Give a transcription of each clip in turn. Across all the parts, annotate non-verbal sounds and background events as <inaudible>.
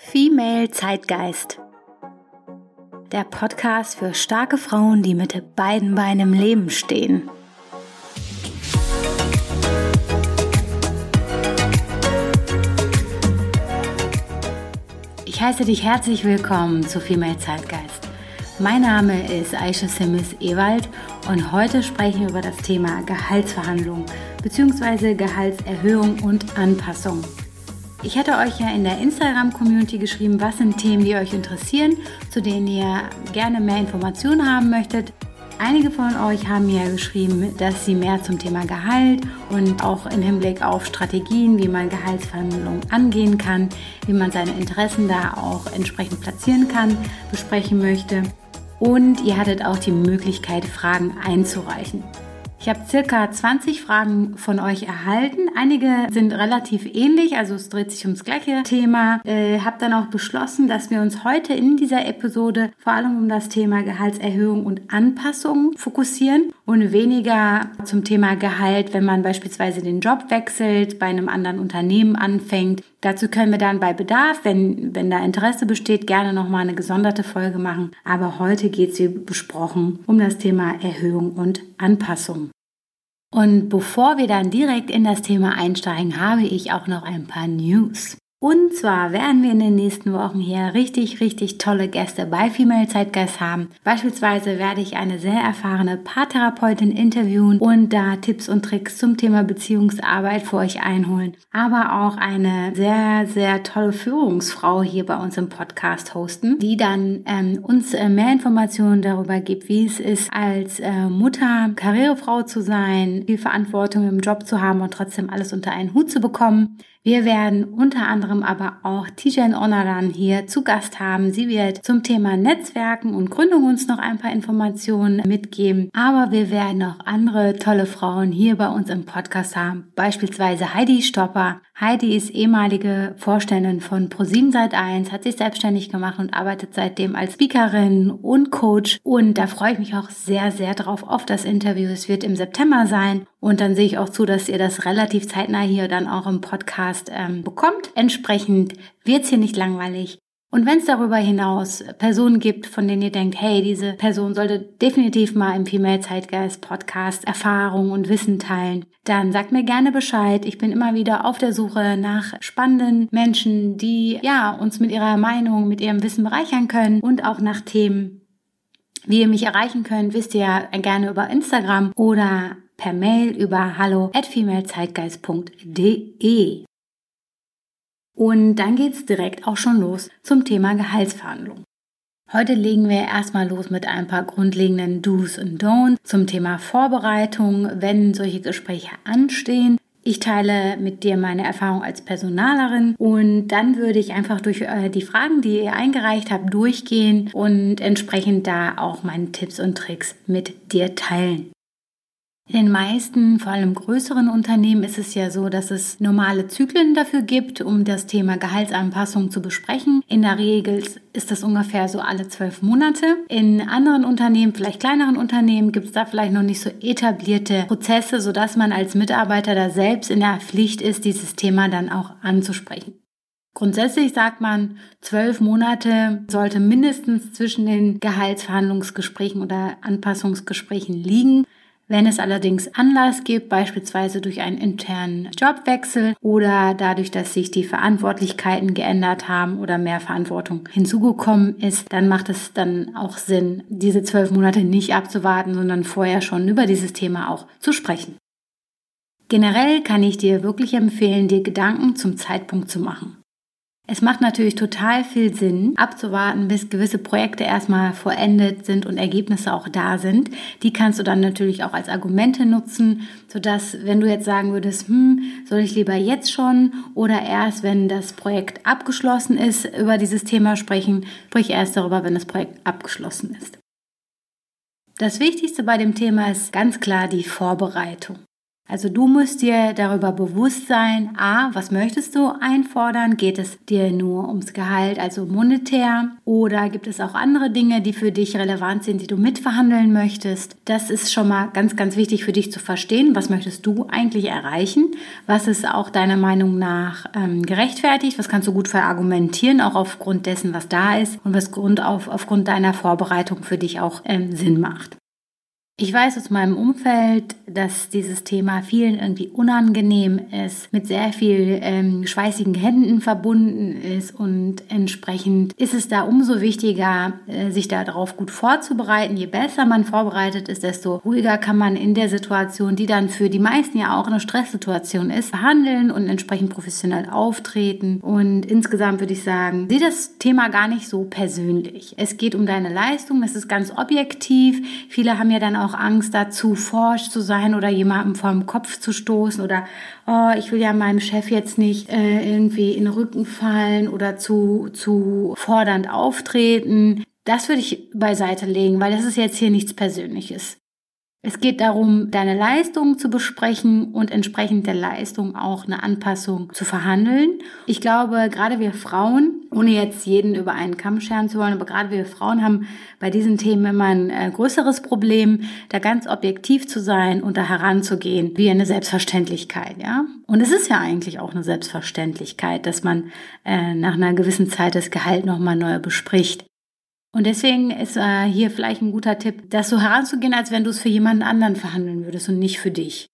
Female Zeitgeist. Der Podcast für starke Frauen, die mit beiden Beinen im Leben stehen. Ich heiße dich herzlich willkommen zu Female Zeitgeist. Mein Name ist Aisha Simis Ewald und heute sprechen wir über das Thema Gehaltsverhandlung bzw. Gehaltserhöhung und Anpassung. Ich hatte euch ja in der Instagram-Community geschrieben, was sind Themen, die euch interessieren, zu denen ihr gerne mehr Informationen haben möchtet. Einige von euch haben mir geschrieben, dass sie mehr zum Thema Gehalt und auch im Hinblick auf Strategien, wie man Gehaltsverhandlungen angehen kann, wie man seine Interessen da auch entsprechend platzieren kann, besprechen möchte. Und ihr hattet auch die Möglichkeit, Fragen einzureichen. Ich habe circa 20 Fragen von euch erhalten. Einige sind relativ ähnlich, also es dreht sich ums gleiche Thema. Äh, habe dann auch beschlossen, dass wir uns heute in dieser Episode vor allem um das Thema Gehaltserhöhung und Anpassung fokussieren und weniger zum Thema Gehalt, wenn man beispielsweise den Job wechselt, bei einem anderen Unternehmen anfängt. Dazu können wir dann bei Bedarf, wenn, wenn da Interesse besteht, gerne nochmal eine gesonderte Folge machen. Aber heute geht es, wie besprochen, um das Thema Erhöhung und Anpassung. Und bevor wir dann direkt in das Thema einsteigen, habe ich auch noch ein paar News. Und zwar werden wir in den nächsten Wochen hier richtig, richtig tolle Gäste bei Female Zeitgeist haben. Beispielsweise werde ich eine sehr erfahrene Paartherapeutin interviewen und da Tipps und Tricks zum Thema Beziehungsarbeit für euch einholen. Aber auch eine sehr, sehr tolle Führungsfrau hier bei uns im Podcast hosten, die dann ähm, uns äh, mehr Informationen darüber gibt, wie es ist, als äh, Mutter, Karrierefrau zu sein, viel Verantwortung im Job zu haben und trotzdem alles unter einen Hut zu bekommen. Wir werden unter anderem aber auch Tijan Onaran hier zu Gast haben. Sie wird zum Thema Netzwerken und Gründung uns noch ein paar Informationen mitgeben. Aber wir werden auch andere tolle Frauen hier bei uns im Podcast haben. Beispielsweise Heidi Stopper. Heidi ist ehemalige Vorständin von ProSieben Seit 1, hat sich selbstständig gemacht und arbeitet seitdem als Speakerin und Coach. Und da freue ich mich auch sehr, sehr drauf auf das Interview. Es wird im September sein. Und dann sehe ich auch zu, dass ihr das relativ zeitnah hier dann auch im Podcast ähm, bekommt. Entsprechend wird's hier nicht langweilig. Und wenn es darüber hinaus Personen gibt, von denen ihr denkt, hey, diese Person sollte definitiv mal im Female Zeitgeist Podcast Erfahrung und Wissen teilen, dann sagt mir gerne Bescheid. Ich bin immer wieder auf der Suche nach spannenden Menschen, die ja uns mit ihrer Meinung, mit ihrem Wissen bereichern können und auch nach Themen. Wie ihr mich erreichen könnt, wisst ihr ja gerne über Instagram oder per Mail über hallo at femalezeitgeist.de. Und dann geht's direkt auch schon los zum Thema Gehaltsverhandlung. Heute legen wir erstmal los mit ein paar grundlegenden Do's und Don'ts zum Thema Vorbereitung, wenn solche Gespräche anstehen. Ich teile mit dir meine Erfahrung als Personalerin und dann würde ich einfach durch äh, die Fragen, die ihr eingereicht habt, durchgehen und entsprechend da auch meine Tipps und Tricks mit dir teilen. In den meisten, vor allem größeren Unternehmen ist es ja so, dass es normale Zyklen dafür gibt, um das Thema Gehaltsanpassung zu besprechen. In der Regel ist das ungefähr so alle zwölf Monate. In anderen Unternehmen, vielleicht kleineren Unternehmen, gibt es da vielleicht noch nicht so etablierte Prozesse, sodass man als Mitarbeiter da selbst in der Pflicht ist, dieses Thema dann auch anzusprechen. Grundsätzlich sagt man, zwölf Monate sollte mindestens zwischen den Gehaltsverhandlungsgesprächen oder Anpassungsgesprächen liegen. Wenn es allerdings Anlass gibt, beispielsweise durch einen internen Jobwechsel oder dadurch, dass sich die Verantwortlichkeiten geändert haben oder mehr Verantwortung hinzugekommen ist, dann macht es dann auch Sinn, diese zwölf Monate nicht abzuwarten, sondern vorher schon über dieses Thema auch zu sprechen. Generell kann ich dir wirklich empfehlen, dir Gedanken zum Zeitpunkt zu machen. Es macht natürlich total viel Sinn, abzuwarten, bis gewisse Projekte erstmal vollendet sind und Ergebnisse auch da sind. Die kannst du dann natürlich auch als Argumente nutzen, sodass, wenn du jetzt sagen würdest, hm, soll ich lieber jetzt schon oder erst, wenn das Projekt abgeschlossen ist, über dieses Thema sprechen, sprich erst darüber, wenn das Projekt abgeschlossen ist. Das Wichtigste bei dem Thema ist ganz klar die Vorbereitung. Also du musst dir darüber bewusst sein, a, was möchtest du einfordern? Geht es dir nur ums Gehalt, also monetär? Oder gibt es auch andere Dinge, die für dich relevant sind, die du mitverhandeln möchtest? Das ist schon mal ganz, ganz wichtig für dich zu verstehen. Was möchtest du eigentlich erreichen? Was ist auch deiner Meinung nach ähm, gerechtfertigt? Was kannst du gut verargumentieren, auch aufgrund dessen, was da ist und was Grund auf, aufgrund deiner Vorbereitung für dich auch ähm, Sinn macht? Ich weiß aus meinem Umfeld, dass dieses Thema vielen irgendwie unangenehm ist, mit sehr viel ähm, schweißigen Händen verbunden ist und entsprechend ist es da umso wichtiger, äh, sich darauf gut vorzubereiten. Je besser man vorbereitet ist, desto ruhiger kann man in der Situation, die dann für die meisten ja auch eine Stresssituation ist, verhandeln und entsprechend professionell auftreten. Und insgesamt würde ich sagen, sieh das Thema gar nicht so persönlich. Es geht um deine Leistung, es ist ganz objektiv. Viele haben ja dann auch auch Angst dazu, forsch zu sein oder jemandem vom Kopf zu stoßen oder oh, ich will ja meinem Chef jetzt nicht äh, irgendwie in den Rücken fallen oder zu, zu fordernd auftreten. Das würde ich beiseite legen, weil das ist jetzt hier nichts Persönliches. Es geht darum, deine Leistung zu besprechen und entsprechend der Leistung auch eine Anpassung zu verhandeln. Ich glaube, gerade wir Frauen, ohne jetzt jeden über einen Kamm scheren zu wollen, aber gerade wir Frauen haben bei diesen Themen immer ein äh, größeres Problem, da ganz objektiv zu sein und da heranzugehen wie eine Selbstverständlichkeit, ja. Und es ist ja eigentlich auch eine Selbstverständlichkeit, dass man äh, nach einer gewissen Zeit das Gehalt nochmal neu bespricht. Und deswegen ist äh, hier vielleicht ein guter Tipp, das so heranzugehen, als wenn du es für jemanden anderen verhandeln würdest und nicht für dich.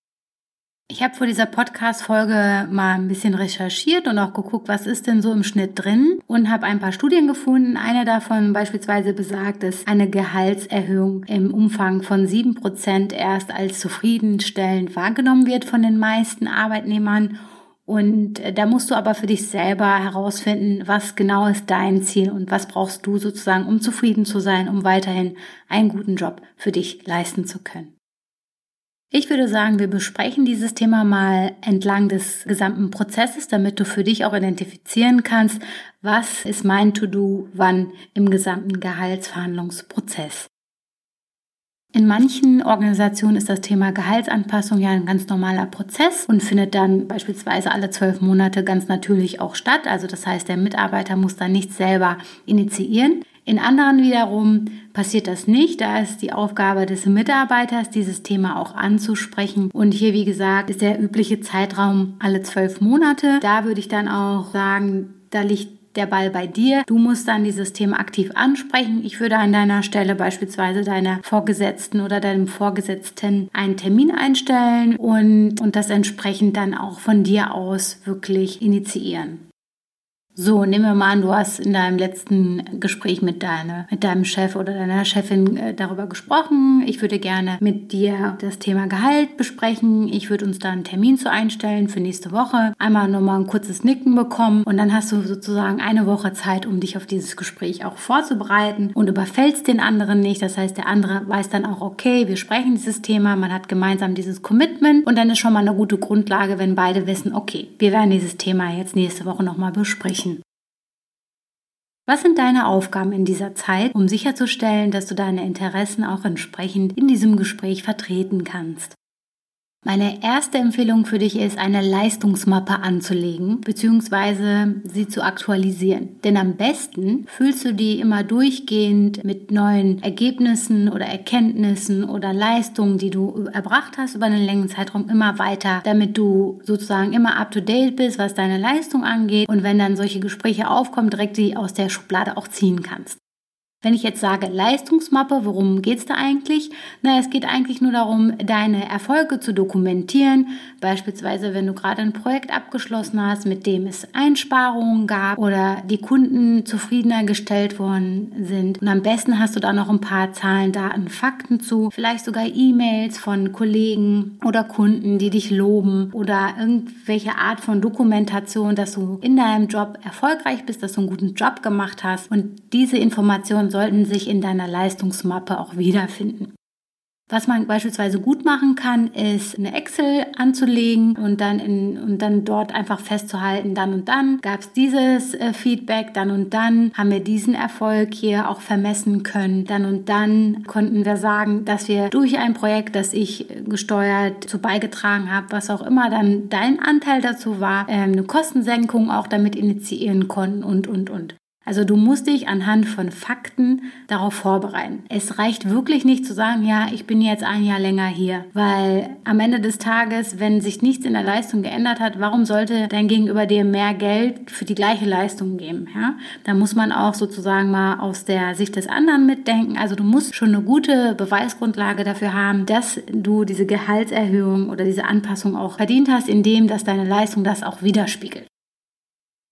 Ich habe vor dieser Podcast-Folge mal ein bisschen recherchiert und auch geguckt, was ist denn so im Schnitt drin und habe ein paar Studien gefunden. Eine davon beispielsweise besagt, dass eine Gehaltserhöhung im Umfang von sieben Prozent erst als zufriedenstellend wahrgenommen wird von den meisten Arbeitnehmern und äh, da musst du aber für dich selber herausfinden, was genau ist dein Ziel und was brauchst du sozusagen, um zufrieden zu sein, um weiterhin einen guten Job für dich leisten zu können. Ich würde sagen, wir besprechen dieses Thema mal entlang des gesamten Prozesses, damit du für dich auch identifizieren kannst, was ist mein To-Do wann im gesamten Gehaltsverhandlungsprozess. In manchen Organisationen ist das Thema Gehaltsanpassung ja ein ganz normaler Prozess und findet dann beispielsweise alle zwölf Monate ganz natürlich auch statt. Also das heißt, der Mitarbeiter muss da nichts selber initiieren. In anderen wiederum passiert das nicht. Da ist die Aufgabe des Mitarbeiters, dieses Thema auch anzusprechen. Und hier, wie gesagt, ist der übliche Zeitraum alle zwölf Monate. Da würde ich dann auch sagen, da liegt der Ball bei dir. Du musst dann dieses Thema aktiv ansprechen. Ich würde an deiner Stelle beispielsweise deiner Vorgesetzten oder deinem Vorgesetzten einen Termin einstellen und, und das entsprechend dann auch von dir aus wirklich initiieren. So, nehmen wir mal an, du hast in deinem letzten Gespräch mit, deine, mit deinem Chef oder deiner Chefin äh, darüber gesprochen. Ich würde gerne mit dir das Thema Gehalt besprechen. Ich würde uns da einen Termin zu einstellen für nächste Woche. Einmal nochmal ein kurzes Nicken bekommen und dann hast du sozusagen eine Woche Zeit, um dich auf dieses Gespräch auch vorzubereiten und überfällst den anderen nicht. Das heißt, der andere weiß dann auch, okay, wir sprechen dieses Thema, man hat gemeinsam dieses Commitment und dann ist schon mal eine gute Grundlage, wenn beide wissen, okay, wir werden dieses Thema jetzt nächste Woche nochmal besprechen. Was sind deine Aufgaben in dieser Zeit, um sicherzustellen, dass du deine Interessen auch entsprechend in diesem Gespräch vertreten kannst? Meine erste Empfehlung für dich ist, eine Leistungsmappe anzulegen bzw. sie zu aktualisieren. Denn am besten fühlst du die immer durchgehend mit neuen Ergebnissen oder Erkenntnissen oder Leistungen, die du erbracht hast über einen längeren Zeitraum immer weiter, damit du sozusagen immer up-to-date bist, was deine Leistung angeht und wenn dann solche Gespräche aufkommen, direkt die aus der Schublade auch ziehen kannst. Wenn ich jetzt sage Leistungsmappe, worum geht es da eigentlich? Na, es geht eigentlich nur darum, deine Erfolge zu dokumentieren. Beispielsweise, wenn du gerade ein Projekt abgeschlossen hast, mit dem es Einsparungen gab oder die Kunden zufriedener gestellt worden sind. Und am besten hast du da noch ein paar Zahlen, Daten, Fakten zu. Vielleicht sogar E-Mails von Kollegen oder Kunden, die dich loben oder irgendwelche Art von Dokumentation, dass du in deinem Job erfolgreich bist, dass du einen guten Job gemacht hast. Und diese Informationen sollten sich in deiner Leistungsmappe auch wiederfinden. Was man beispielsweise gut machen kann, ist eine Excel anzulegen und dann in, und dann dort einfach festzuhalten, dann und dann gab es dieses äh, Feedback, dann und dann haben wir diesen Erfolg hier auch vermessen können, dann und dann konnten wir sagen, dass wir durch ein Projekt, das ich gesteuert zu beigetragen habe, was auch immer dann dein Anteil dazu war, äh, eine Kostensenkung auch damit initiieren konnten und und und. Also du musst dich anhand von Fakten darauf vorbereiten. Es reicht wirklich nicht zu sagen, ja, ich bin jetzt ein Jahr länger hier, weil am Ende des Tages, wenn sich nichts in der Leistung geändert hat, warum sollte dein Gegenüber dir mehr Geld für die gleiche Leistung geben? Ja? Da muss man auch sozusagen mal aus der Sicht des anderen mitdenken. Also du musst schon eine gute Beweisgrundlage dafür haben, dass du diese Gehaltserhöhung oder diese Anpassung auch verdient hast, indem dass deine Leistung das auch widerspiegelt.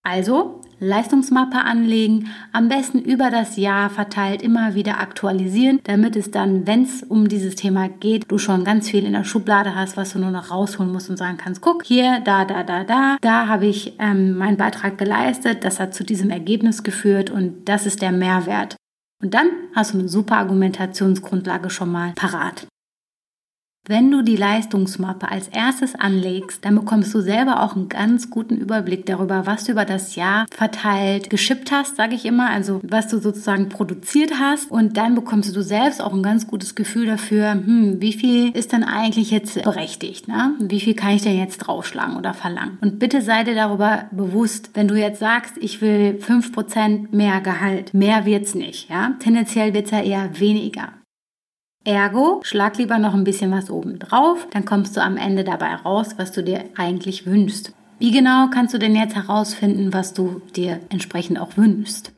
Also Leistungsmappe anlegen, am besten über das Jahr verteilt immer wieder aktualisieren, damit es dann, wenn es um dieses Thema geht, du schon ganz viel in der Schublade hast, was du nur noch rausholen musst und sagen kannst, guck hier, da, da, da, da, da habe ich ähm, meinen Beitrag geleistet, das hat zu diesem Ergebnis geführt und das ist der Mehrwert. Und dann hast du eine super Argumentationsgrundlage schon mal parat. Wenn du die Leistungsmappe als erstes anlegst, dann bekommst du selber auch einen ganz guten Überblick darüber, was du über das Jahr verteilt geschippt hast, sage ich immer, also was du sozusagen produziert hast. Und dann bekommst du selbst auch ein ganz gutes Gefühl dafür, hm, wie viel ist denn eigentlich jetzt berechtigt? Ne? Wie viel kann ich denn jetzt draufschlagen oder verlangen? Und bitte sei dir darüber bewusst, wenn du jetzt sagst, ich will 5% mehr Gehalt, mehr wird's nicht. Ja? Tendenziell wird's ja eher weniger. Ergo, schlag lieber noch ein bisschen was oben drauf, dann kommst du am Ende dabei raus, was du dir eigentlich wünschst. Wie genau kannst du denn jetzt herausfinden, was du dir entsprechend auch wünschst?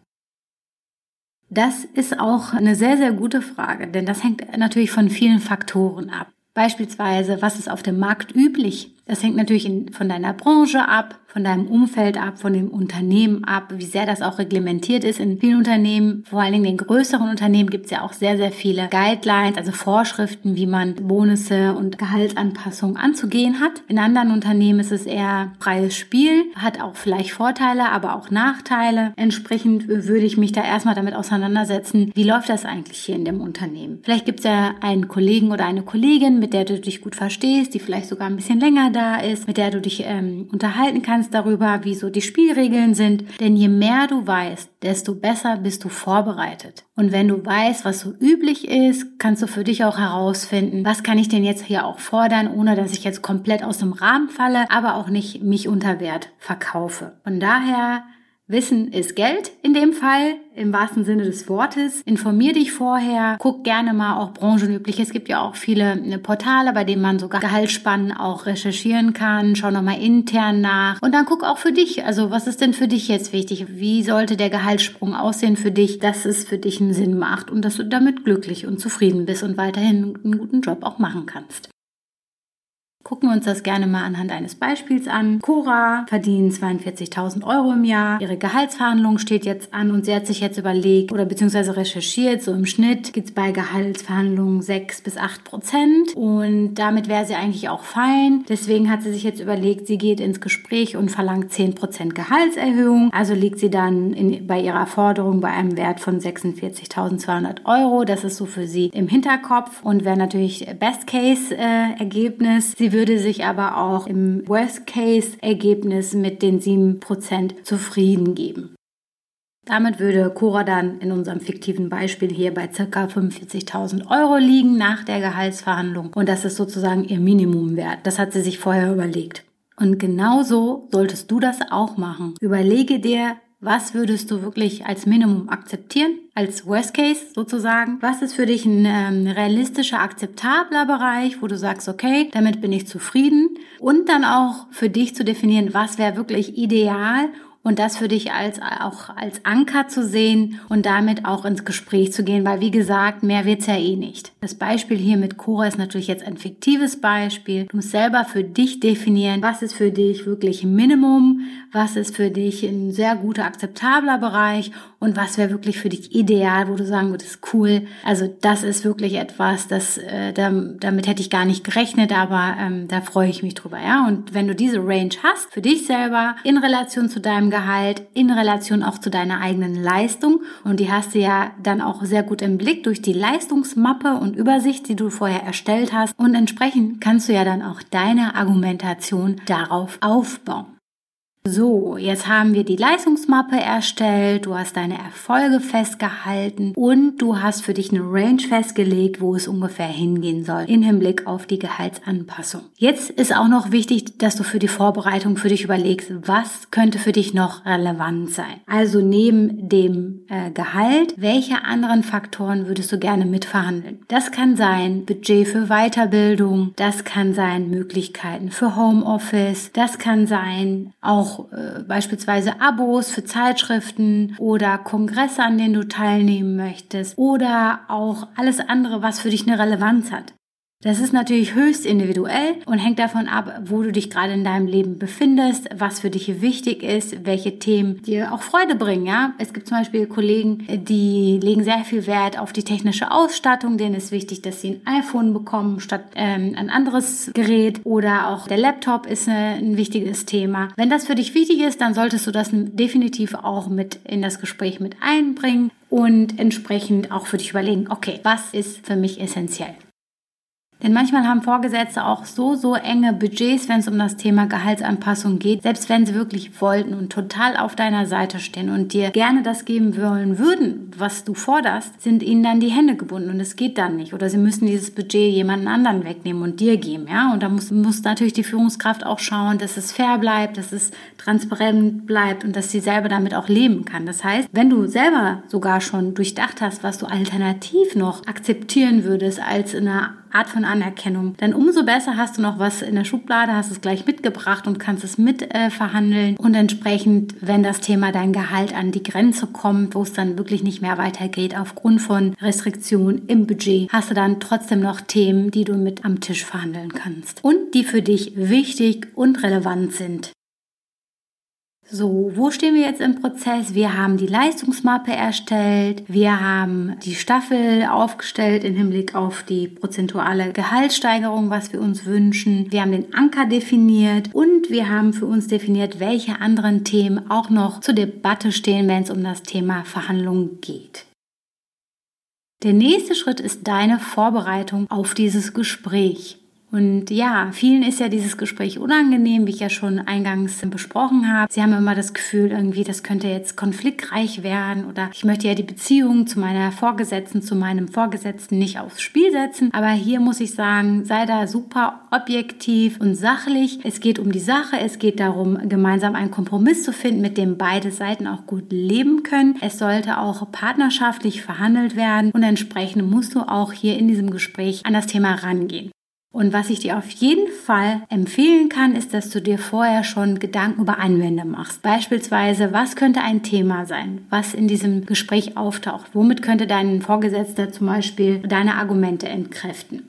Das ist auch eine sehr, sehr gute Frage, denn das hängt natürlich von vielen Faktoren ab. Beispielsweise, was ist auf dem Markt üblich? Das hängt natürlich in, von deiner Branche ab, von deinem Umfeld ab, von dem Unternehmen ab, wie sehr das auch reglementiert ist. In vielen Unternehmen, vor allen Dingen den größeren Unternehmen, gibt es ja auch sehr, sehr viele Guidelines, also Vorschriften, wie man Bonusse und Gehaltsanpassungen anzugehen hat. In anderen Unternehmen ist es eher freies Spiel, hat auch vielleicht Vorteile, aber auch Nachteile. Entsprechend würde ich mich da erstmal damit auseinandersetzen, wie läuft das eigentlich hier in dem Unternehmen. Vielleicht gibt es ja einen Kollegen oder eine Kollegin, mit der du dich gut verstehst, die vielleicht sogar ein bisschen länger da ist, mit der du dich ähm, unterhalten kannst darüber, wie so die Spielregeln sind. Denn je mehr du weißt, desto besser bist du vorbereitet. Und wenn du weißt, was so üblich ist, kannst du für dich auch herausfinden, was kann ich denn jetzt hier auch fordern, ohne dass ich jetzt komplett aus dem Rahmen falle, aber auch nicht mich unter Wert verkaufe. Von daher Wissen ist Geld in dem Fall, im wahrsten Sinne des Wortes. Informier dich vorher, guck gerne mal auch branchenüblich. Es gibt ja auch viele ne, Portale, bei denen man sogar Gehaltsspannen auch recherchieren kann. Schau nochmal intern nach und dann guck auch für dich. Also was ist denn für dich jetzt wichtig? Wie sollte der Gehaltssprung aussehen für dich, dass es für dich einen Sinn macht und dass du damit glücklich und zufrieden bist und weiterhin einen guten Job auch machen kannst? Gucken wir uns das gerne mal anhand eines Beispiels an. Cora verdient 42.000 Euro im Jahr. Ihre Gehaltsverhandlung steht jetzt an und sie hat sich jetzt überlegt oder beziehungsweise recherchiert, so im Schnitt gibt es bei Gehaltsverhandlungen 6 bis 8 Prozent und damit wäre sie eigentlich auch fein. Deswegen hat sie sich jetzt überlegt, sie geht ins Gespräch und verlangt 10 Prozent Gehaltserhöhung. Also liegt sie dann in, bei ihrer Forderung bei einem Wert von 46.200 Euro. Das ist so für sie im Hinterkopf und wäre natürlich Best-Case-Ergebnis. Äh, sie würde sich aber auch im Worst-Case-Ergebnis mit den 7% zufrieden geben. Damit würde Cora dann in unserem fiktiven Beispiel hier bei ca. 45.000 Euro liegen nach der Gehaltsverhandlung und das ist sozusagen ihr Minimumwert. Das hat sie sich vorher überlegt. Und genauso solltest du das auch machen. Überlege dir, was würdest du wirklich als Minimum akzeptieren, als Worst Case sozusagen? Was ist für dich ein ähm, realistischer, akzeptabler Bereich, wo du sagst, okay, damit bin ich zufrieden? Und dann auch für dich zu definieren, was wäre wirklich ideal und das für dich als auch als Anker zu sehen und damit auch ins Gespräch zu gehen, weil wie gesagt, mehr wird's ja eh nicht. Das Beispiel hier mit Cora ist natürlich jetzt ein fiktives Beispiel. Du musst selber für dich definieren, was ist für dich wirklich Minimum, was ist für dich ein sehr guter, akzeptabler Bereich und was wäre wirklich für dich ideal, wo du sagen würdest, cool. Also das ist wirklich etwas, das äh, damit hätte ich gar nicht gerechnet, aber ähm, da freue ich mich drüber, ja. Und wenn du diese Range hast für dich selber in Relation zu deinem Gehalt in Relation auch zu deiner eigenen Leistung. Und die hast du ja dann auch sehr gut im Blick durch die Leistungsmappe und Übersicht, die du vorher erstellt hast. Und entsprechend kannst du ja dann auch deine Argumentation darauf aufbauen. So, jetzt haben wir die Leistungsmappe erstellt, du hast deine Erfolge festgehalten und du hast für dich eine Range festgelegt, wo es ungefähr hingehen soll im Hinblick auf die Gehaltsanpassung. Jetzt ist auch noch wichtig, dass du für die Vorbereitung für dich überlegst, was könnte für dich noch relevant sein. Also neben dem äh, Gehalt, welche anderen Faktoren würdest du gerne mitverhandeln? Das kann sein Budget für Weiterbildung, das kann sein Möglichkeiten für Homeoffice, das kann sein auch äh, beispielsweise Abos für Zeitschriften oder Kongresse, an denen du teilnehmen möchtest oder auch alles andere, was für dich eine Relevanz hat. Das ist natürlich höchst individuell und hängt davon ab, wo du dich gerade in deinem Leben befindest, was für dich wichtig ist, welche Themen dir auch Freude bringen. Ja, es gibt zum Beispiel Kollegen, die legen sehr viel Wert auf die technische Ausstattung. Denen ist wichtig, dass sie ein iPhone bekommen statt ähm, ein anderes Gerät oder auch der Laptop ist eine, ein wichtiges Thema. Wenn das für dich wichtig ist, dann solltest du das definitiv auch mit in das Gespräch mit einbringen und entsprechend auch für dich überlegen, okay, was ist für mich essentiell? Denn manchmal haben Vorgesetzte auch so, so enge Budgets, wenn es um das Thema Gehaltsanpassung geht, selbst wenn sie wirklich wollten und total auf deiner Seite stehen und dir gerne das geben wollen würden, was du forderst, sind ihnen dann die Hände gebunden und es geht dann nicht. Oder sie müssen dieses Budget jemanden anderen wegnehmen und dir geben, ja. Und da muss, muss natürlich die Führungskraft auch schauen, dass es fair bleibt, dass es transparent bleibt und dass sie selber damit auch leben kann. Das heißt, wenn du selber sogar schon durchdacht hast, was du alternativ noch akzeptieren würdest als eine Art von Anerkennung, dann umso besser hast du noch was in der Schublade, hast es gleich mitgebracht und kannst es mit äh. Und entsprechend, wenn das Thema dein Gehalt an die Grenze kommt, wo es dann wirklich nicht mehr weitergeht aufgrund von Restriktionen im Budget, hast du dann trotzdem noch Themen, die du mit am Tisch verhandeln kannst und die für dich wichtig und relevant sind. So, wo stehen wir jetzt im Prozess? Wir haben die Leistungsmappe erstellt, wir haben die Staffel aufgestellt im Hinblick auf die prozentuale Gehaltssteigerung, was wir uns wünschen. Wir haben den Anker definiert und wir haben für uns definiert, welche anderen Themen auch noch zur Debatte stehen, wenn es um das Thema Verhandlungen geht. Der nächste Schritt ist deine Vorbereitung auf dieses Gespräch. Und ja, vielen ist ja dieses Gespräch unangenehm, wie ich ja schon eingangs besprochen habe. Sie haben immer das Gefühl, irgendwie, das könnte jetzt konfliktreich werden oder ich möchte ja die Beziehung zu meiner Vorgesetzten, zu meinem Vorgesetzten nicht aufs Spiel setzen. Aber hier muss ich sagen, sei da super objektiv und sachlich. Es geht um die Sache, es geht darum, gemeinsam einen Kompromiss zu finden, mit dem beide Seiten auch gut leben können. Es sollte auch partnerschaftlich verhandelt werden und entsprechend musst du auch hier in diesem Gespräch an das Thema rangehen. Und was ich dir auf jeden Fall empfehlen kann, ist, dass du dir vorher schon Gedanken über Einwände machst. Beispielsweise, was könnte ein Thema sein, was in diesem Gespräch auftaucht? Womit könnte dein Vorgesetzter zum Beispiel deine Argumente entkräften?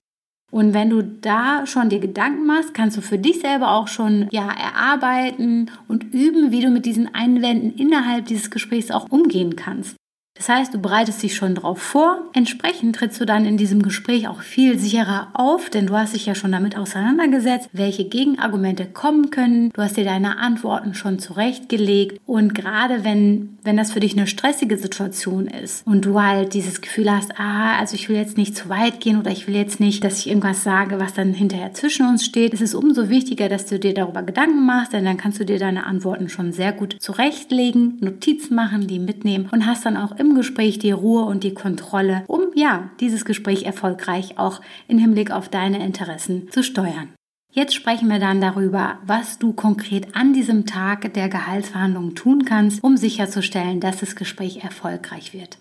Und wenn du da schon dir Gedanken machst, kannst du für dich selber auch schon ja erarbeiten und üben, wie du mit diesen Einwänden innerhalb dieses Gesprächs auch umgehen kannst. Das heißt, du bereitest dich schon darauf vor. Entsprechend trittst du dann in diesem Gespräch auch viel sicherer auf, denn du hast dich ja schon damit auseinandergesetzt, welche Gegenargumente kommen können. Du hast dir deine Antworten schon zurechtgelegt. Und gerade wenn, wenn das für dich eine stressige Situation ist und du halt dieses Gefühl hast, ah, also ich will jetzt nicht zu weit gehen oder ich will jetzt nicht, dass ich irgendwas sage, was dann hinterher zwischen uns steht, ist es umso wichtiger, dass du dir darüber Gedanken machst, denn dann kannst du dir deine Antworten schon sehr gut zurechtlegen, Notizen machen, die mitnehmen und hast dann auch immer im Gespräch die Ruhe und die Kontrolle, um ja, dieses Gespräch erfolgreich auch im Hinblick auf deine Interessen zu steuern. Jetzt sprechen wir dann darüber, was du konkret an diesem Tag der Gehaltsverhandlungen tun kannst, um sicherzustellen, dass das Gespräch erfolgreich wird.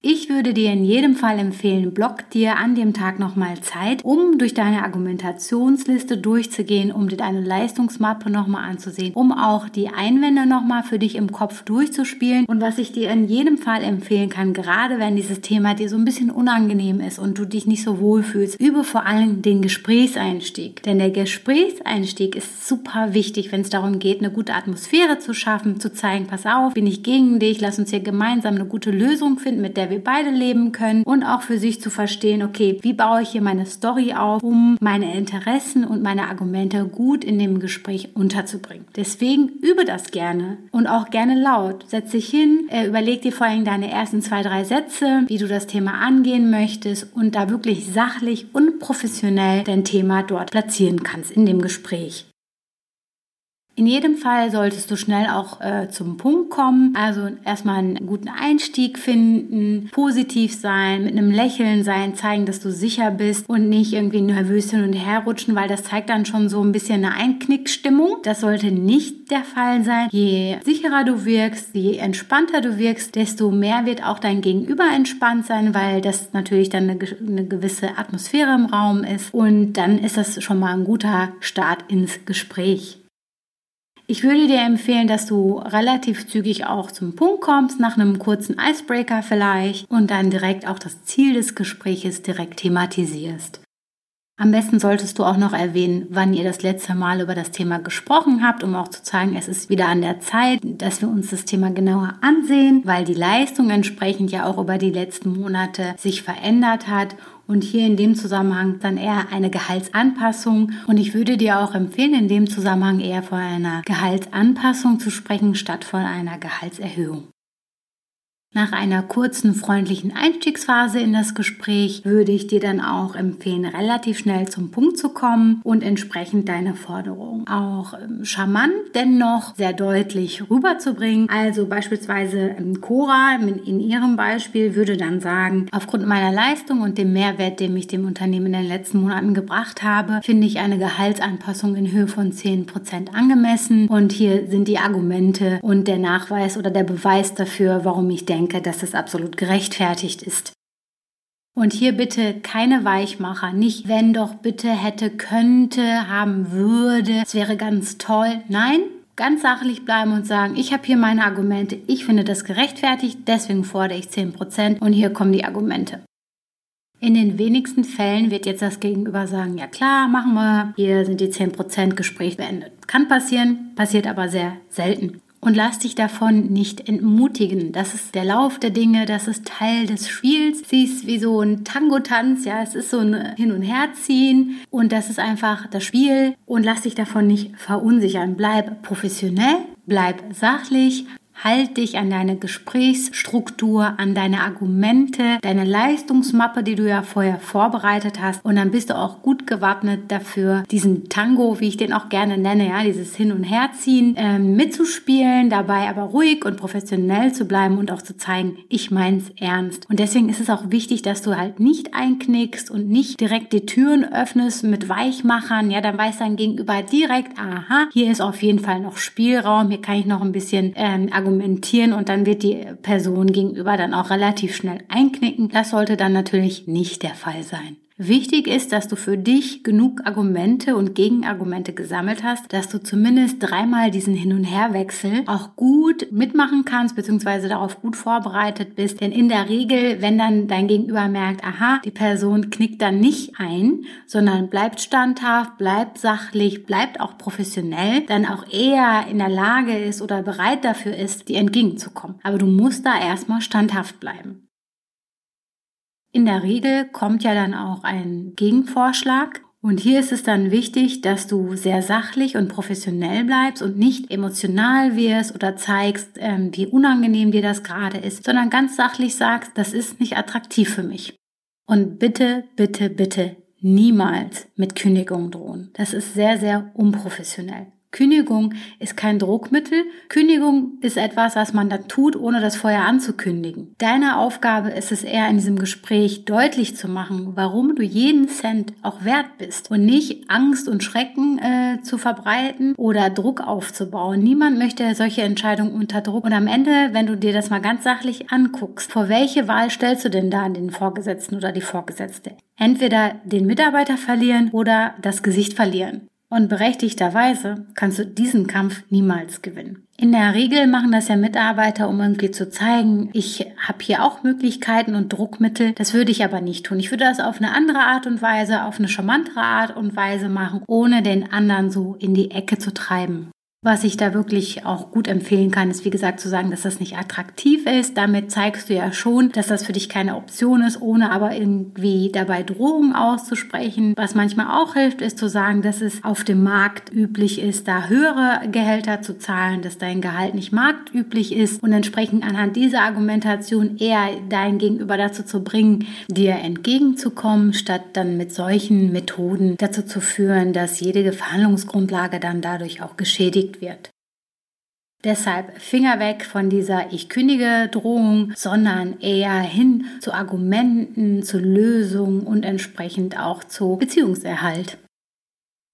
Ich würde dir in jedem Fall empfehlen, block dir an dem Tag nochmal Zeit, um durch deine Argumentationsliste durchzugehen, um dir deine Leistungsmappe nochmal anzusehen, um auch die Einwände nochmal für dich im Kopf durchzuspielen. Und was ich dir in jedem Fall empfehlen kann, gerade wenn dieses Thema dir so ein bisschen unangenehm ist und du dich nicht so wohl fühlst, übe vor allem den Gesprächseinstieg. Denn der Gesprächseinstieg ist super wichtig, wenn es darum geht, eine gute Atmosphäre zu schaffen, zu zeigen, pass auf, bin ich gegen dich, lass uns hier gemeinsam eine gute Lösung finden, mit der der wir beide leben können und auch für sich zu verstehen, okay, wie baue ich hier meine Story auf, um meine Interessen und meine Argumente gut in dem Gespräch unterzubringen. Deswegen übe das gerne und auch gerne laut. Setz dich hin, äh, überleg dir vor allem deine ersten zwei, drei Sätze, wie du das Thema angehen möchtest und da wirklich sachlich und professionell dein Thema dort platzieren kannst in dem Gespräch. In jedem Fall solltest du schnell auch äh, zum Punkt kommen. Also erstmal einen guten Einstieg finden, positiv sein, mit einem Lächeln sein, zeigen, dass du sicher bist und nicht irgendwie nervös hin und her rutschen, weil das zeigt dann schon so ein bisschen eine Einknickstimmung. Das sollte nicht der Fall sein. Je sicherer du wirkst, je entspannter du wirkst, desto mehr wird auch dein Gegenüber entspannt sein, weil das natürlich dann eine, eine gewisse Atmosphäre im Raum ist. Und dann ist das schon mal ein guter Start ins Gespräch. Ich würde dir empfehlen, dass du relativ zügig auch zum Punkt kommst, nach einem kurzen Icebreaker vielleicht und dann direkt auch das Ziel des Gespräches direkt thematisierst. Am besten solltest du auch noch erwähnen, wann ihr das letzte Mal über das Thema gesprochen habt, um auch zu zeigen, es ist wieder an der Zeit, dass wir uns das Thema genauer ansehen, weil die Leistung entsprechend ja auch über die letzten Monate sich verändert hat und hier in dem Zusammenhang dann eher eine Gehaltsanpassung. Und ich würde dir auch empfehlen, in dem Zusammenhang eher von einer Gehaltsanpassung zu sprechen, statt von einer Gehaltserhöhung. Nach einer kurzen freundlichen Einstiegsphase in das Gespräch würde ich dir dann auch empfehlen, relativ schnell zum Punkt zu kommen und entsprechend deine Forderung auch ähm, charmant, dennoch sehr deutlich rüberzubringen. Also beispielsweise ähm, Cora in ihrem Beispiel würde dann sagen, aufgrund meiner Leistung und dem Mehrwert, den ich dem Unternehmen in den letzten Monaten gebracht habe, finde ich eine Gehaltsanpassung in Höhe von 10% angemessen. Und hier sind die Argumente und der Nachweis oder der Beweis dafür, warum ich denke, denke, dass es absolut gerechtfertigt ist. Und hier bitte keine Weichmacher, nicht wenn doch bitte hätte, könnte, haben würde, es wäre ganz toll. Nein, ganz sachlich bleiben und sagen, ich habe hier meine Argumente, ich finde das gerechtfertigt, deswegen fordere ich 10% und hier kommen die Argumente. In den wenigsten Fällen wird jetzt das Gegenüber sagen, ja klar, machen wir, hier sind die 10% Gespräch beendet. Kann passieren, passiert aber sehr selten und lass dich davon nicht entmutigen. Das ist der Lauf der Dinge, das ist Teil des Spiels. Sie ist wie so ein Tango-Tanz, ja, es ist so ein Hin- und Herziehen und das ist einfach das Spiel und lass dich davon nicht verunsichern. Bleib professionell, bleib sachlich, Halt dich an deine Gesprächsstruktur, an deine Argumente, deine Leistungsmappe, die du ja vorher vorbereitet hast. Und dann bist du auch gut gewappnet dafür, diesen Tango, wie ich den auch gerne nenne, ja, dieses Hin- und Herziehen, äh, mitzuspielen, dabei aber ruhig und professionell zu bleiben und auch zu zeigen, ich mein's ernst. Und deswegen ist es auch wichtig, dass du halt nicht einknickst und nicht direkt die Türen öffnest mit Weichmachern. Ja, dann weiß dein Gegenüber direkt, aha, hier ist auf jeden Fall noch Spielraum, hier kann ich noch ein bisschen ähm, argumentieren und dann wird die Person gegenüber dann auch relativ schnell einknicken. Das sollte dann natürlich nicht der Fall sein. Wichtig ist, dass du für dich genug Argumente und Gegenargumente gesammelt hast, dass du zumindest dreimal diesen Hin- und Herwechsel auch gut mitmachen kannst, beziehungsweise darauf gut vorbereitet bist. Denn in der Regel, wenn dann dein Gegenüber merkt, aha, die Person knickt dann nicht ein, sondern bleibt standhaft, bleibt sachlich, bleibt auch professionell, dann auch eher in der Lage ist oder bereit dafür ist, dir entgegenzukommen. Aber du musst da erstmal standhaft bleiben. In der Regel kommt ja dann auch ein Gegenvorschlag. Und hier ist es dann wichtig, dass du sehr sachlich und professionell bleibst und nicht emotional wirst oder zeigst, ähm, wie unangenehm dir das gerade ist, sondern ganz sachlich sagst, das ist nicht attraktiv für mich. Und bitte, bitte, bitte niemals mit Kündigung drohen. Das ist sehr, sehr unprofessionell. Kündigung ist kein Druckmittel. Kündigung ist etwas, was man da tut, ohne das vorher anzukündigen. Deine Aufgabe ist es eher in diesem Gespräch deutlich zu machen, warum du jeden Cent auch wert bist und nicht Angst und Schrecken äh, zu verbreiten oder Druck aufzubauen. Niemand möchte solche Entscheidungen unter Druck. Und am Ende, wenn du dir das mal ganz sachlich anguckst, vor welche Wahl stellst du denn da an den Vorgesetzten oder die Vorgesetzte? Entweder den Mitarbeiter verlieren oder das Gesicht verlieren. Und berechtigterweise kannst du diesen Kampf niemals gewinnen. In der Regel machen das ja Mitarbeiter, um irgendwie zu zeigen, ich habe hier auch Möglichkeiten und Druckmittel. Das würde ich aber nicht tun. Ich würde das auf eine andere Art und Weise, auf eine charmantere Art und Weise machen, ohne den anderen so in die Ecke zu treiben. Was ich da wirklich auch gut empfehlen kann, ist wie gesagt zu sagen, dass das nicht attraktiv ist. Damit zeigst du ja schon, dass das für dich keine Option ist, ohne aber irgendwie dabei Drohungen auszusprechen. Was manchmal auch hilft, ist zu sagen, dass es auf dem Markt üblich ist, da höhere Gehälter zu zahlen, dass dein Gehalt nicht marktüblich ist und entsprechend anhand dieser Argumentation eher dein Gegenüber dazu zu bringen, dir entgegenzukommen, statt dann mit solchen Methoden dazu zu führen, dass jede Verhandlungsgrundlage dann dadurch auch geschädigt gelegt wird. Deshalb Finger weg von dieser Ich kündige Drohung, sondern eher hin zu Argumenten, zu Lösungen und entsprechend auch zu Beziehungserhalt.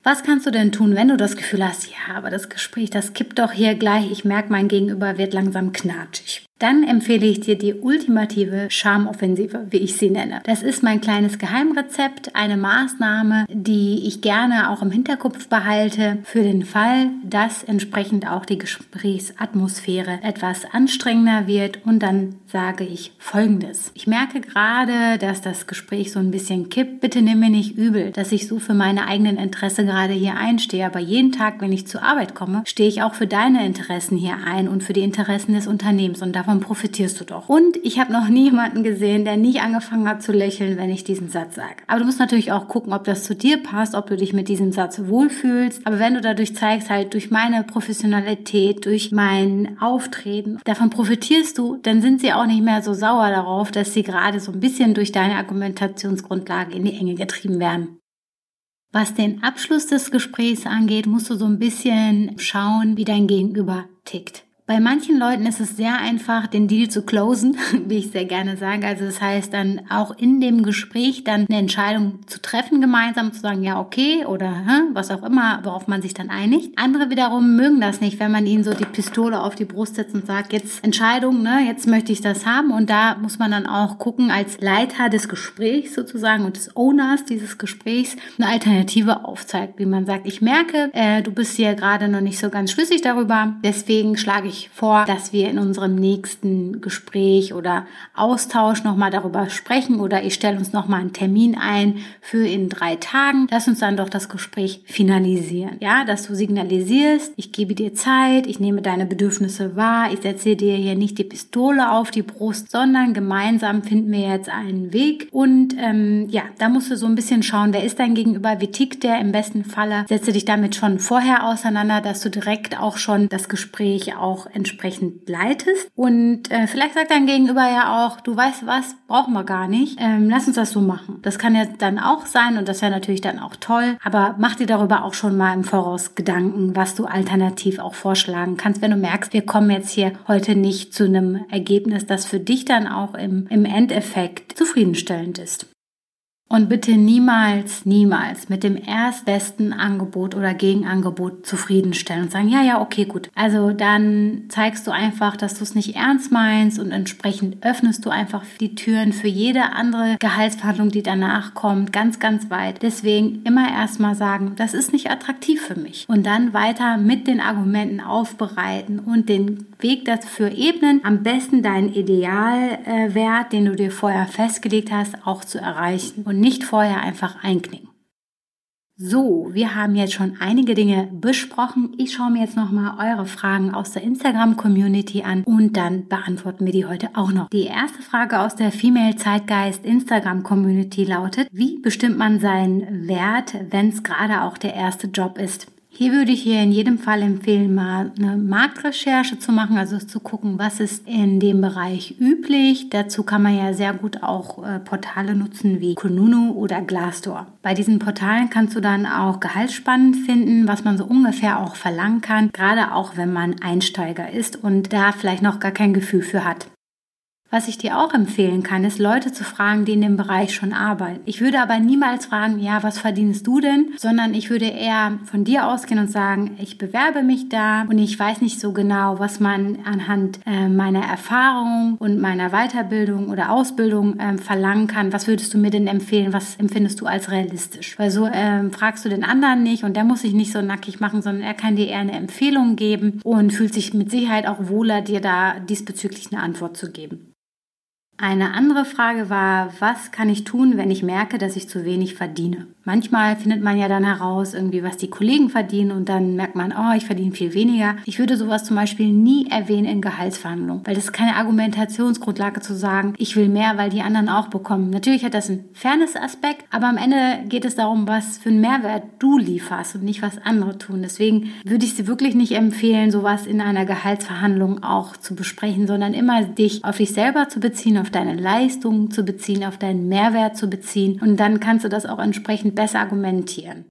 Was kannst du denn tun, wenn du das Gefühl hast, ja, aber das Gespräch, das kippt doch hier gleich, ich merke, mein Gegenüber wird langsam knatschig. Dann empfehle ich dir die ultimative Charmoffensive, wie ich sie nenne. Das ist mein kleines Geheimrezept, eine Maßnahme, die ich gerne auch im Hinterkopf behalte für den Fall, dass entsprechend auch die Gesprächsatmosphäre etwas anstrengender wird. Und dann sage ich Folgendes. Ich merke gerade, dass das Gespräch so ein bisschen kippt. Bitte nimm mir nicht übel, dass ich so für meine eigenen Interessen gerade hier einstehe. Aber jeden Tag, wenn ich zur Arbeit komme, stehe ich auch für deine Interessen hier ein und für die Interessen des Unternehmens. Und davon profitierst du doch. Und ich habe noch nie jemanden gesehen, der nicht angefangen hat zu lächeln, wenn ich diesen Satz sage. Aber du musst natürlich auch gucken, ob das zu dir passt, ob du dich mit diesem Satz wohlfühlst. Aber wenn du dadurch zeigst, halt durch meine Professionalität, durch mein Auftreten, davon profitierst du, dann sind sie auch nicht mehr so sauer darauf, dass sie gerade so ein bisschen durch deine Argumentationsgrundlage in die Enge getrieben werden. Was den Abschluss des Gesprächs angeht, musst du so ein bisschen schauen, wie dein Gegenüber tickt. Bei manchen Leuten ist es sehr einfach, den Deal zu closen, <laughs> wie ich sehr gerne sage. Also das heißt dann auch in dem Gespräch dann eine Entscheidung zu treffen gemeinsam, zu sagen, ja, okay oder hä, was auch immer, worauf man sich dann einigt. Andere wiederum mögen das nicht, wenn man ihnen so die Pistole auf die Brust setzt und sagt, jetzt Entscheidung, ne, jetzt möchte ich das haben. Und da muss man dann auch gucken, als Leiter des Gesprächs sozusagen und des Owners dieses Gesprächs eine Alternative aufzeigt, wie man sagt, ich merke, äh, du bist hier gerade noch nicht so ganz schlüssig darüber, deswegen schlage ich ich vor, dass wir in unserem nächsten Gespräch oder Austausch nochmal darüber sprechen oder ich stelle uns nochmal einen Termin ein für in drei Tagen. Lass uns dann doch das Gespräch finalisieren. Ja, dass du signalisierst, ich gebe dir Zeit, ich nehme deine Bedürfnisse wahr, ich setze dir hier nicht die Pistole auf die Brust, sondern gemeinsam finden wir jetzt einen Weg. Und ähm, ja, da musst du so ein bisschen schauen, wer ist dein Gegenüber, wie tickt der im besten Falle. Setze dich damit schon vorher auseinander, dass du direkt auch schon das Gespräch auch entsprechend leitest. Und äh, vielleicht sagt dein Gegenüber ja auch, du weißt was, brauchen wir gar nicht. Ähm, lass uns das so machen. Das kann ja dann auch sein und das wäre natürlich dann auch toll. Aber mach dir darüber auch schon mal im Voraus Gedanken, was du alternativ auch vorschlagen kannst, wenn du merkst, wir kommen jetzt hier heute nicht zu einem Ergebnis, das für dich dann auch im, im Endeffekt zufriedenstellend ist. Und bitte niemals, niemals mit dem erstbesten Angebot oder Gegenangebot zufriedenstellen und sagen, ja, ja, okay, gut. Also dann zeigst du einfach, dass du es nicht ernst meinst und entsprechend öffnest du einfach die Türen für jede andere Gehaltsverhandlung, die danach kommt, ganz, ganz weit. Deswegen immer erstmal sagen, das ist nicht attraktiv für mich. Und dann weiter mit den Argumenten aufbereiten und den Weg dafür ebnen, am besten deinen Idealwert, den du dir vorher festgelegt hast, auch zu erreichen. Und nicht vorher einfach einknicken. So, wir haben jetzt schon einige Dinge besprochen. Ich schaue mir jetzt nochmal eure Fragen aus der Instagram-Community an und dann beantworten wir die heute auch noch. Die erste Frage aus der Female Zeitgeist Instagram-Community lautet, wie bestimmt man seinen Wert, wenn es gerade auch der erste Job ist? Hier würde ich hier in jedem Fall empfehlen, mal eine Marktrecherche zu machen, also zu gucken, was ist in dem Bereich üblich. Dazu kann man ja sehr gut auch äh, Portale nutzen wie Kununu oder Glassdoor. Bei diesen Portalen kannst du dann auch Gehaltsspannen finden, was man so ungefähr auch verlangen kann, gerade auch wenn man Einsteiger ist und da vielleicht noch gar kein Gefühl für hat. Was ich dir auch empfehlen kann, ist Leute zu fragen, die in dem Bereich schon arbeiten. Ich würde aber niemals fragen, ja, was verdienst du denn? Sondern ich würde eher von dir ausgehen und sagen, ich bewerbe mich da und ich weiß nicht so genau, was man anhand äh, meiner Erfahrung und meiner Weiterbildung oder Ausbildung äh, verlangen kann. Was würdest du mir denn empfehlen? Was empfindest du als realistisch? Weil so äh, fragst du den anderen nicht und der muss sich nicht so nackig machen, sondern er kann dir eher eine Empfehlung geben und fühlt sich mit Sicherheit auch wohler, dir da diesbezüglich eine Antwort zu geben. Eine andere Frage war, was kann ich tun, wenn ich merke, dass ich zu wenig verdiene? Manchmal findet man ja dann heraus, irgendwie, was die Kollegen verdienen und dann merkt man, oh, ich verdiene viel weniger. Ich würde sowas zum Beispiel nie erwähnen in Gehaltsverhandlungen, weil das ist keine Argumentationsgrundlage zu sagen, ich will mehr, weil die anderen auch bekommen. Natürlich hat das einen Fairness-Aspekt, aber am Ende geht es darum, was für einen Mehrwert du lieferst und nicht, was andere tun. Deswegen würde ich sie wirklich nicht empfehlen, sowas in einer Gehaltsverhandlung auch zu besprechen, sondern immer dich auf dich selber zu beziehen, auf deine Leistungen zu beziehen, auf deinen Mehrwert zu beziehen und dann kannst du das auch entsprechend besser argumentieren.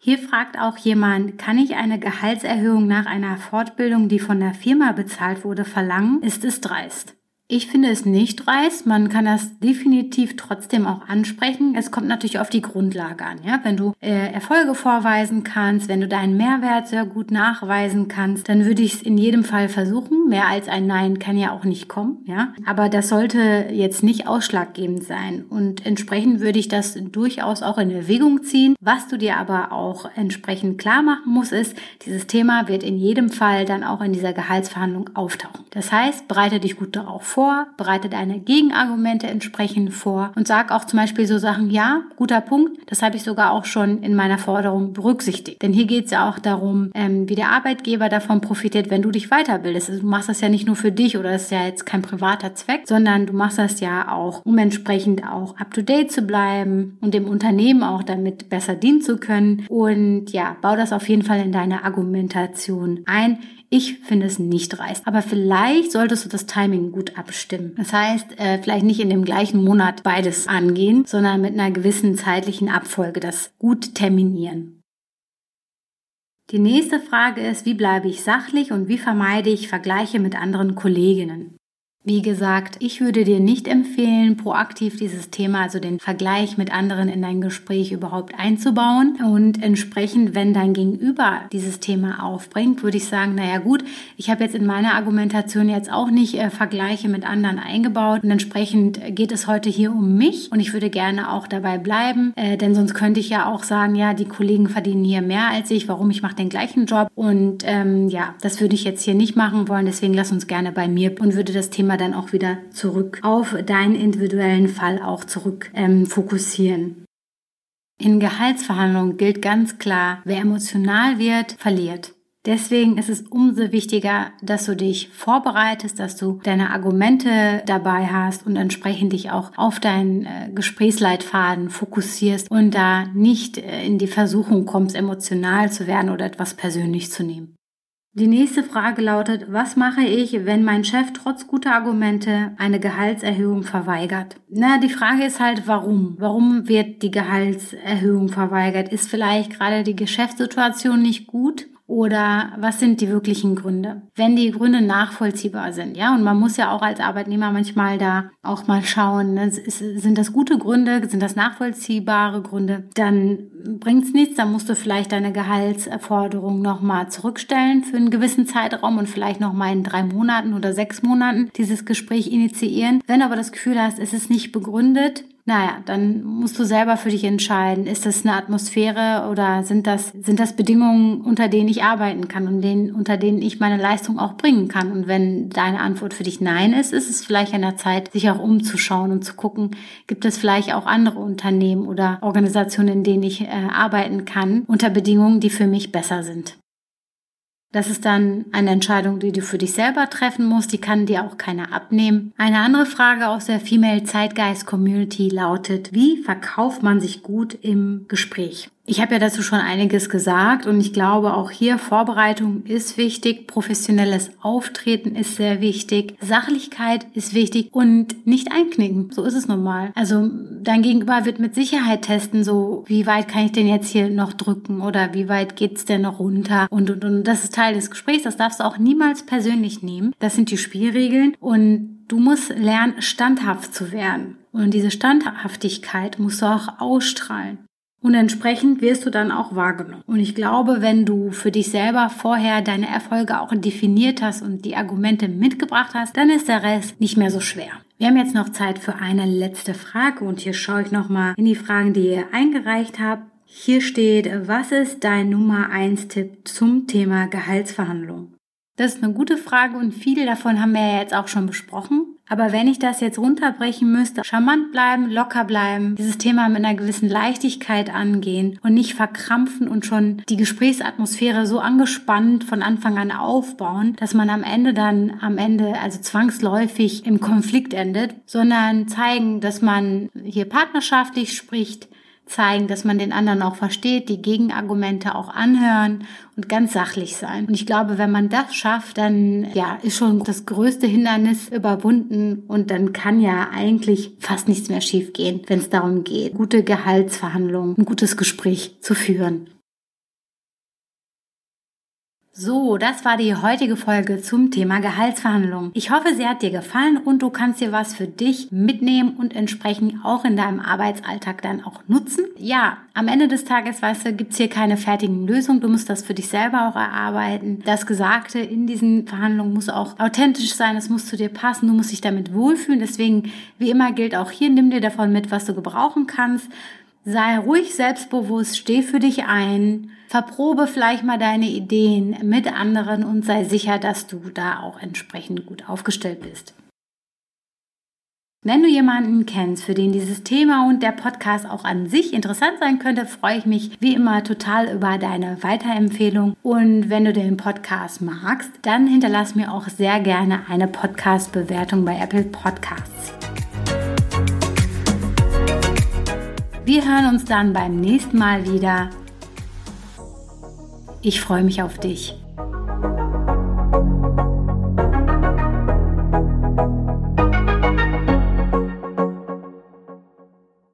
Hier fragt auch jemand, kann ich eine Gehaltserhöhung nach einer Fortbildung, die von der Firma bezahlt wurde, verlangen? Ist es dreist? Ich finde es nicht dreist. Man kann das definitiv trotzdem auch ansprechen. Es kommt natürlich auf die Grundlage an. Ja? Wenn du äh, Erfolge vorweisen kannst, wenn du deinen Mehrwert sehr gut nachweisen kannst, dann würde ich es in jedem Fall versuchen. Mehr als ein Nein kann ja auch nicht kommen. Ja? Aber das sollte jetzt nicht ausschlaggebend sein. Und entsprechend würde ich das durchaus auch in Erwägung ziehen. Was du dir aber auch entsprechend klar machen musst, ist, dieses Thema wird in jedem Fall dann auch in dieser Gehaltsverhandlung auftauchen. Das heißt, bereite dich gut darauf vor vor, bereite deine Gegenargumente entsprechend vor und sag auch zum Beispiel so Sachen, ja, guter Punkt, das habe ich sogar auch schon in meiner Forderung berücksichtigt. Denn hier geht es ja auch darum, ähm, wie der Arbeitgeber davon profitiert, wenn du dich weiterbildest. Also du machst das ja nicht nur für dich oder das ist ja jetzt kein privater Zweck, sondern du machst das ja auch, um entsprechend auch up-to-date zu bleiben und dem Unternehmen auch damit besser dienen zu können. Und ja, bau das auf jeden Fall in deine Argumentation ein. Ich finde es nicht dreist. Aber vielleicht solltest du das Timing gut abstimmen. Das heißt, äh, vielleicht nicht in dem gleichen Monat beides angehen, sondern mit einer gewissen zeitlichen Abfolge das gut terminieren. Die nächste Frage ist, wie bleibe ich sachlich und wie vermeide ich Vergleiche mit anderen Kolleginnen? Wie gesagt, ich würde dir nicht empfehlen, proaktiv dieses Thema, also den Vergleich mit anderen in dein Gespräch überhaupt einzubauen. Und entsprechend, wenn dein Gegenüber dieses Thema aufbringt, würde ich sagen, naja gut, ich habe jetzt in meiner Argumentation jetzt auch nicht äh, Vergleiche mit anderen eingebaut. Und entsprechend geht es heute hier um mich und ich würde gerne auch dabei bleiben, äh, denn sonst könnte ich ja auch sagen, ja, die Kollegen verdienen hier mehr als ich, warum ich mache den gleichen Job. Und ähm, ja, das würde ich jetzt hier nicht machen wollen. Deswegen lass uns gerne bei mir und würde das Thema Thema dann auch wieder zurück auf deinen individuellen Fall auch zurück ähm, fokussieren. In Gehaltsverhandlungen gilt ganz klar, wer emotional wird, verliert. Deswegen ist es umso wichtiger, dass du dich vorbereitest, dass du deine Argumente dabei hast und entsprechend dich auch auf deinen äh, Gesprächsleitfaden fokussierst und da nicht äh, in die Versuchung kommst, emotional zu werden oder etwas persönlich zu nehmen. Die nächste Frage lautet, was mache ich, wenn mein Chef trotz guter Argumente eine Gehaltserhöhung verweigert? Na, die Frage ist halt, warum? Warum wird die Gehaltserhöhung verweigert? Ist vielleicht gerade die Geschäftssituation nicht gut? Oder was sind die wirklichen Gründe? Wenn die Gründe nachvollziehbar sind, ja, und man muss ja auch als Arbeitnehmer manchmal da auch mal schauen, ne, sind das gute Gründe, sind das nachvollziehbare Gründe, dann bringt's nichts, dann musst du vielleicht deine Gehaltserforderung nochmal zurückstellen für einen gewissen Zeitraum und vielleicht nochmal in drei Monaten oder sechs Monaten dieses Gespräch initiieren. Wenn du aber das Gefühl hast, es ist nicht begründet, naja, dann musst du selber für dich entscheiden, ist das eine Atmosphäre oder sind das, sind das Bedingungen, unter denen ich arbeiten kann und denen, unter denen ich meine Leistung auch bringen kann. Und wenn deine Antwort für dich Nein ist, ist es vielleicht an der Zeit, sich auch umzuschauen und zu gucken, gibt es vielleicht auch andere Unternehmen oder Organisationen, in denen ich äh, arbeiten kann, unter Bedingungen, die für mich besser sind. Das ist dann eine Entscheidung, die du für dich selber treffen musst. Die kann dir auch keiner abnehmen. Eine andere Frage aus der Female Zeitgeist Community lautet, wie verkauft man sich gut im Gespräch? Ich habe ja dazu schon einiges gesagt und ich glaube auch hier Vorbereitung ist wichtig, professionelles Auftreten ist sehr wichtig, Sachlichkeit ist wichtig und nicht einknicken. So ist es normal. Also dein Gegenüber wird mit Sicherheit testen, so wie weit kann ich denn jetzt hier noch drücken oder wie weit geht's denn noch runter und und und das ist Teil des Gesprächs. Das darfst du auch niemals persönlich nehmen. Das sind die Spielregeln und du musst lernen, standhaft zu werden. Und diese Standhaftigkeit musst du auch ausstrahlen. Und entsprechend wirst du dann auch wahrgenommen. Und ich glaube, wenn du für dich selber vorher deine Erfolge auch definiert hast und die Argumente mitgebracht hast, dann ist der Rest nicht mehr so schwer. Wir haben jetzt noch Zeit für eine letzte Frage und hier schaue ich nochmal in die Fragen, die ihr eingereicht habt. Hier steht, was ist dein Nummer 1 Tipp zum Thema Gehaltsverhandlung? Das ist eine gute Frage und viele davon haben wir ja jetzt auch schon besprochen. Aber wenn ich das jetzt runterbrechen müsste, charmant bleiben, locker bleiben, dieses Thema mit einer gewissen Leichtigkeit angehen und nicht verkrampfen und schon die Gesprächsatmosphäre so angespannt von Anfang an aufbauen, dass man am Ende dann am Ende also zwangsläufig im Konflikt endet, sondern zeigen, dass man hier partnerschaftlich spricht, zeigen, dass man den anderen auch versteht, die Gegenargumente auch anhören und ganz sachlich sein. Und ich glaube, wenn man das schafft, dann ja, ist schon das größte Hindernis überwunden und dann kann ja eigentlich fast nichts mehr schiefgehen, wenn es darum geht, gute Gehaltsverhandlungen, ein gutes Gespräch zu führen. So, das war die heutige Folge zum Thema Gehaltsverhandlungen. Ich hoffe, sie hat dir gefallen und du kannst dir was für dich mitnehmen und entsprechend auch in deinem Arbeitsalltag dann auch nutzen. Ja, am Ende des Tages, weißt du, gibt's hier keine fertigen Lösungen. Du musst das für dich selber auch erarbeiten. Das Gesagte in diesen Verhandlungen muss auch authentisch sein. Es muss zu dir passen. Du musst dich damit wohlfühlen. Deswegen, wie immer gilt auch hier, nimm dir davon mit, was du gebrauchen kannst. Sei ruhig selbstbewusst, steh für dich ein, verprobe vielleicht mal deine Ideen mit anderen und sei sicher, dass du da auch entsprechend gut aufgestellt bist. Wenn du jemanden kennst, für den dieses Thema und der Podcast auch an sich interessant sein könnte, freue ich mich wie immer total über deine Weiterempfehlung. Und wenn du den Podcast magst, dann hinterlass mir auch sehr gerne eine Podcast-Bewertung bei Apple Podcasts. Wir hören uns dann beim nächsten Mal wieder. Ich freue mich auf dich.